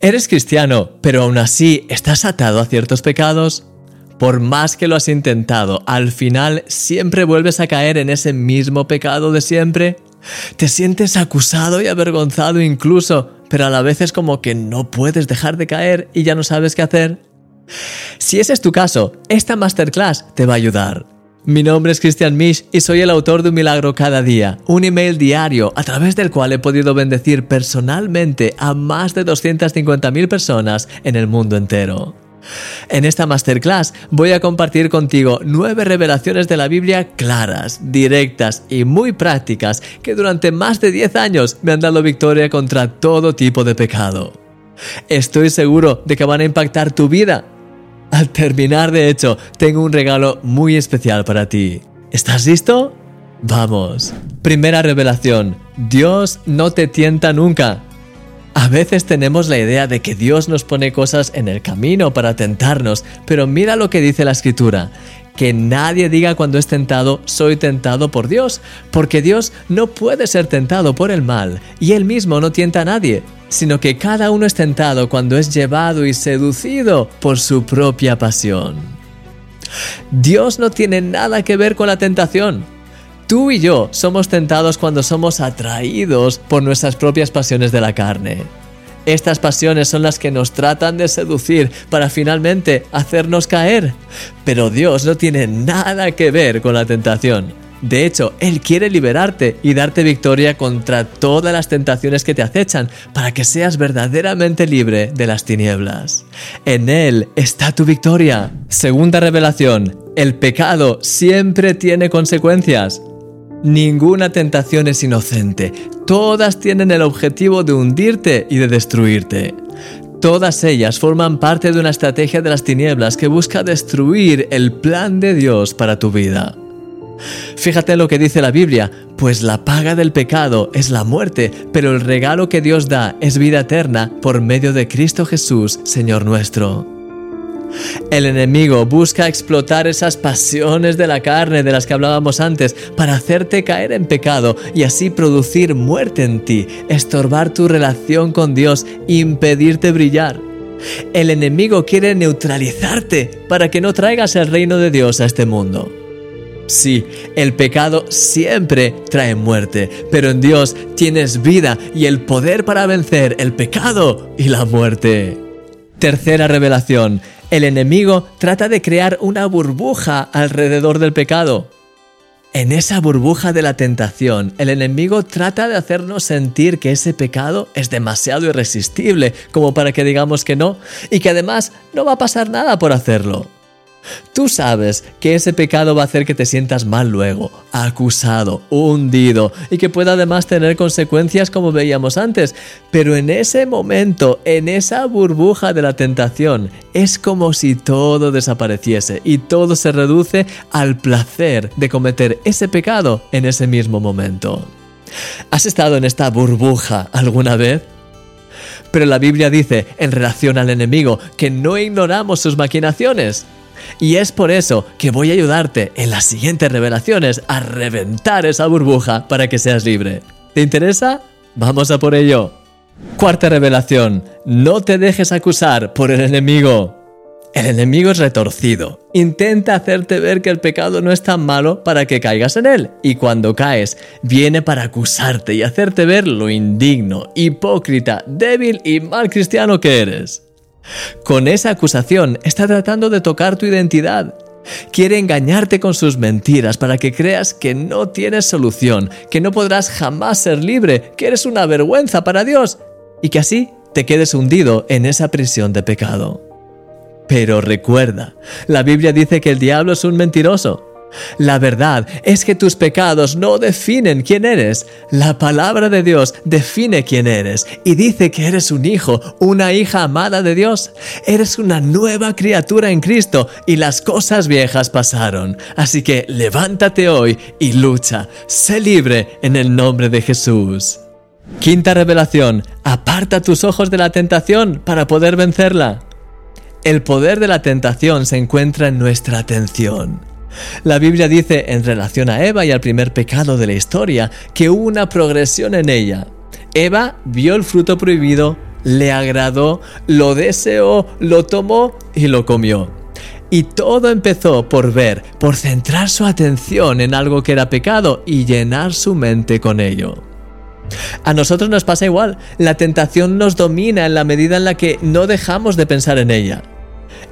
Eres cristiano, pero aún así estás atado a ciertos pecados. Por más que lo has intentado, al final siempre vuelves a caer en ese mismo pecado de siempre. Te sientes acusado y avergonzado incluso, pero a la vez es como que no puedes dejar de caer y ya no sabes qué hacer. Si ese es tu caso, esta masterclass te va a ayudar. Mi nombre es Christian Misch y soy el autor de Un Milagro Cada Día, un email diario a través del cual he podido bendecir personalmente a más de 250.000 personas en el mundo entero. En esta masterclass voy a compartir contigo nueve revelaciones de la Biblia claras, directas y muy prácticas que durante más de 10 años me han dado victoria contra todo tipo de pecado. Estoy seguro de que van a impactar tu vida al terminar, de hecho, tengo un regalo muy especial para ti. ¿Estás listo? Vamos. Primera revelación. Dios no te tienta nunca. A veces tenemos la idea de que Dios nos pone cosas en el camino para tentarnos, pero mira lo que dice la escritura. Que nadie diga cuando es tentado, soy tentado por Dios, porque Dios no puede ser tentado por el mal, y Él mismo no tienta a nadie sino que cada uno es tentado cuando es llevado y seducido por su propia pasión. Dios no tiene nada que ver con la tentación. Tú y yo somos tentados cuando somos atraídos por nuestras propias pasiones de la carne. Estas pasiones son las que nos tratan de seducir para finalmente hacernos caer. Pero Dios no tiene nada que ver con la tentación. De hecho, Él quiere liberarte y darte victoria contra todas las tentaciones que te acechan para que seas verdaderamente libre de las tinieblas. En Él está tu victoria. Segunda revelación, el pecado siempre tiene consecuencias. Ninguna tentación es inocente, todas tienen el objetivo de hundirte y de destruirte. Todas ellas forman parte de una estrategia de las tinieblas que busca destruir el plan de Dios para tu vida. Fíjate lo que dice la Biblia, pues la paga del pecado es la muerte, pero el regalo que Dios da es vida eterna por medio de Cristo Jesús, Señor nuestro. El enemigo busca explotar esas pasiones de la carne de las que hablábamos antes para hacerte caer en pecado y así producir muerte en ti, estorbar tu relación con Dios, impedirte brillar. El enemigo quiere neutralizarte para que no traigas el reino de Dios a este mundo. Sí, el pecado siempre trae muerte, pero en Dios tienes vida y el poder para vencer el pecado y la muerte. Tercera revelación. El enemigo trata de crear una burbuja alrededor del pecado. En esa burbuja de la tentación, el enemigo trata de hacernos sentir que ese pecado es demasiado irresistible como para que digamos que no y que además no va a pasar nada por hacerlo. Tú sabes que ese pecado va a hacer que te sientas mal luego, acusado, hundido y que pueda además tener consecuencias como veíamos antes. Pero en ese momento, en esa burbuja de la tentación, es como si todo desapareciese y todo se reduce al placer de cometer ese pecado en ese mismo momento. ¿Has estado en esta burbuja alguna vez? Pero la Biblia dice en relación al enemigo que no ignoramos sus maquinaciones. Y es por eso que voy a ayudarte en las siguientes revelaciones a reventar esa burbuja para que seas libre. ¿Te interesa? Vamos a por ello. Cuarta revelación. No te dejes acusar por el enemigo. El enemigo es retorcido. Intenta hacerte ver que el pecado no es tan malo para que caigas en él. Y cuando caes, viene para acusarte y hacerte ver lo indigno, hipócrita, débil y mal cristiano que eres. Con esa acusación está tratando de tocar tu identidad. Quiere engañarte con sus mentiras para que creas que no tienes solución, que no podrás jamás ser libre, que eres una vergüenza para Dios y que así te quedes hundido en esa prisión de pecado. Pero recuerda, la Biblia dice que el diablo es un mentiroso la verdad es que tus pecados no definen quién eres. La palabra de Dios define quién eres y dice que eres un hijo, una hija amada de Dios. Eres una nueva criatura en Cristo y las cosas viejas pasaron. Así que levántate hoy y lucha. Sé libre en el nombre de Jesús. Quinta revelación. Aparta tus ojos de la tentación para poder vencerla. El poder de la tentación se encuentra en nuestra atención. La Biblia dice en relación a Eva y al primer pecado de la historia que hubo una progresión en ella. Eva vio el fruto prohibido, le agradó, lo deseó, lo tomó y lo comió. Y todo empezó por ver, por centrar su atención en algo que era pecado y llenar su mente con ello. A nosotros nos pasa igual, la tentación nos domina en la medida en la que no dejamos de pensar en ella.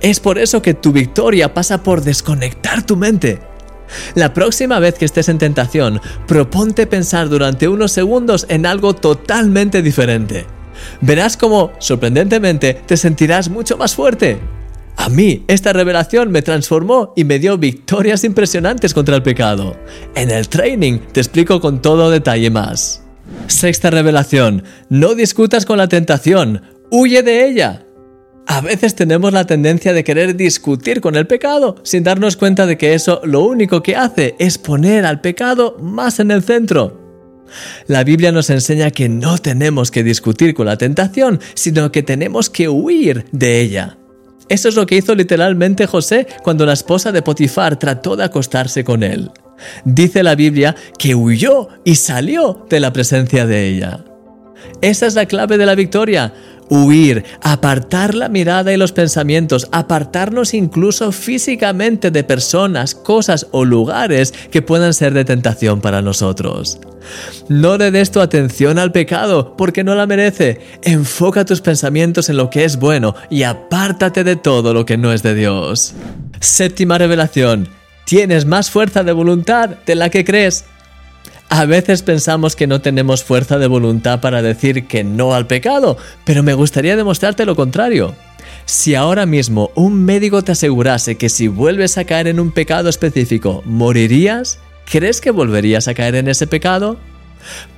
Es por eso que tu victoria pasa por desconectar tu mente. La próxima vez que estés en tentación, proponte pensar durante unos segundos en algo totalmente diferente. Verás cómo, sorprendentemente, te sentirás mucho más fuerte. A mí, esta revelación me transformó y me dio victorias impresionantes contra el pecado. En el training te explico con todo detalle más. Sexta revelación, no discutas con la tentación, huye de ella. A veces tenemos la tendencia de querer discutir con el pecado sin darnos cuenta de que eso lo único que hace es poner al pecado más en el centro. La Biblia nos enseña que no tenemos que discutir con la tentación, sino que tenemos que huir de ella. Eso es lo que hizo literalmente José cuando la esposa de Potifar trató de acostarse con él. Dice la Biblia que huyó y salió de la presencia de ella. Esa es la clave de la victoria, huir, apartar la mirada y los pensamientos, apartarnos incluso físicamente de personas, cosas o lugares que puedan ser de tentación para nosotros. No le des tu atención al pecado porque no la merece. Enfoca tus pensamientos en lo que es bueno y apártate de todo lo que no es de Dios. Séptima revelación. Tienes más fuerza de voluntad de la que crees. A veces pensamos que no tenemos fuerza de voluntad para decir que no al pecado, pero me gustaría demostrarte lo contrario. Si ahora mismo un médico te asegurase que si vuelves a caer en un pecado específico, morirías, ¿crees que volverías a caer en ese pecado?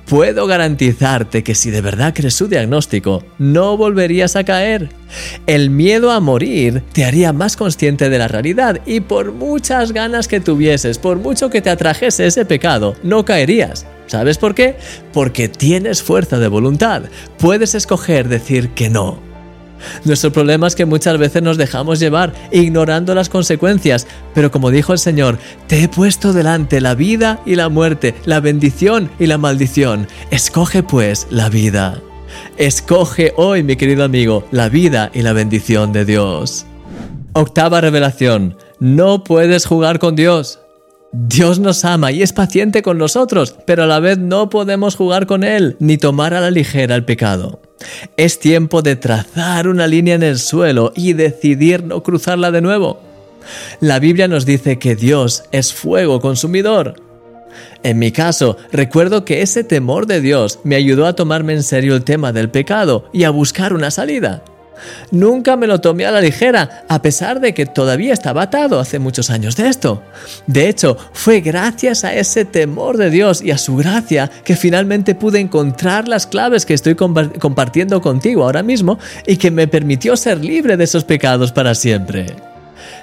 Puedo garantizarte que si de verdad crees su diagnóstico, no volverías a caer. El miedo a morir te haría más consciente de la realidad y por muchas ganas que tuvieses, por mucho que te atrajese ese pecado, no caerías. ¿Sabes por qué? Porque tienes fuerza de voluntad. Puedes escoger decir que no. Nuestro problema es que muchas veces nos dejamos llevar ignorando las consecuencias, pero como dijo el Señor, te he puesto delante la vida y la muerte, la bendición y la maldición. Escoge pues la vida. Escoge hoy, mi querido amigo, la vida y la bendición de Dios. Octava revelación. No puedes jugar con Dios. Dios nos ama y es paciente con nosotros, pero a la vez no podemos jugar con Él ni tomar a la ligera el pecado. Es tiempo de trazar una línea en el suelo y decidir no cruzarla de nuevo. La Biblia nos dice que Dios es fuego consumidor. En mi caso, recuerdo que ese temor de Dios me ayudó a tomarme en serio el tema del pecado y a buscar una salida. Nunca me lo tomé a la ligera, a pesar de que todavía estaba atado hace muchos años de esto. De hecho, fue gracias a ese temor de Dios y a su gracia que finalmente pude encontrar las claves que estoy compartiendo contigo ahora mismo y que me permitió ser libre de esos pecados para siempre.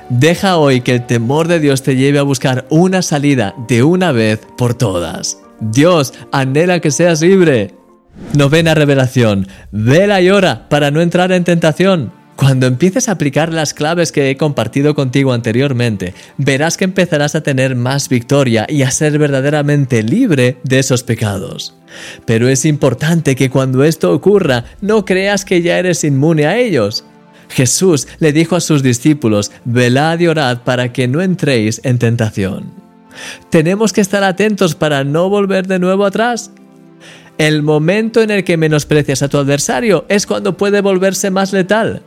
Deja hoy que el temor de Dios te lleve a buscar una salida de una vez por todas. Dios anhela que seas libre. Novena revelación. Vela y ora para no entrar en tentación. Cuando empieces a aplicar las claves que he compartido contigo anteriormente, verás que empezarás a tener más victoria y a ser verdaderamente libre de esos pecados. Pero es importante que cuando esto ocurra, no creas que ya eres inmune a ellos. Jesús le dijo a sus discípulos, velad y orad para que no entréis en tentación. Tenemos que estar atentos para no volver de nuevo atrás. El momento en el que menosprecias a tu adversario es cuando puede volverse más letal.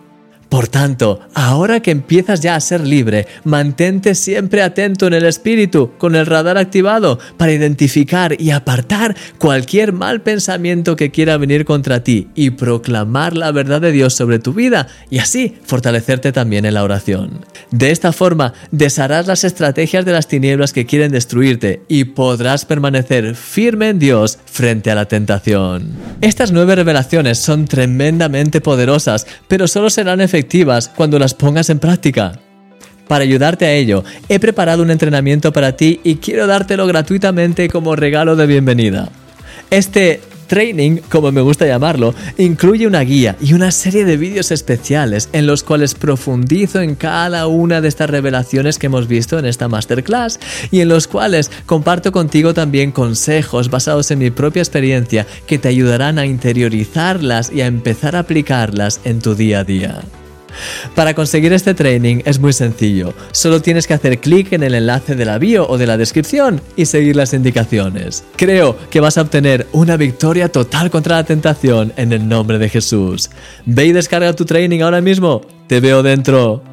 Por tanto, ahora que empiezas ya a ser libre, mantente siempre atento en el espíritu, con el radar activado, para identificar y apartar cualquier mal pensamiento que quiera venir contra ti y proclamar la verdad de Dios sobre tu vida y así fortalecerte también en la oración. De esta forma, desharás las estrategias de las tinieblas que quieren destruirte y podrás permanecer firme en Dios frente a la tentación. Estas nueve revelaciones son tremendamente poderosas, pero solo serán cuando las pongas en práctica. Para ayudarte a ello, he preparado un entrenamiento para ti y quiero dártelo gratuitamente como regalo de bienvenida. Este training, como me gusta llamarlo, incluye una guía y una serie de vídeos especiales en los cuales profundizo en cada una de estas revelaciones que hemos visto en esta masterclass y en los cuales comparto contigo también consejos basados en mi propia experiencia que te ayudarán a interiorizarlas y a empezar a aplicarlas en tu día a día. Para conseguir este training es muy sencillo, solo tienes que hacer clic en el enlace de la bio o de la descripción y seguir las indicaciones. Creo que vas a obtener una victoria total contra la tentación en el nombre de Jesús. Ve y descarga tu training ahora mismo. Te veo dentro.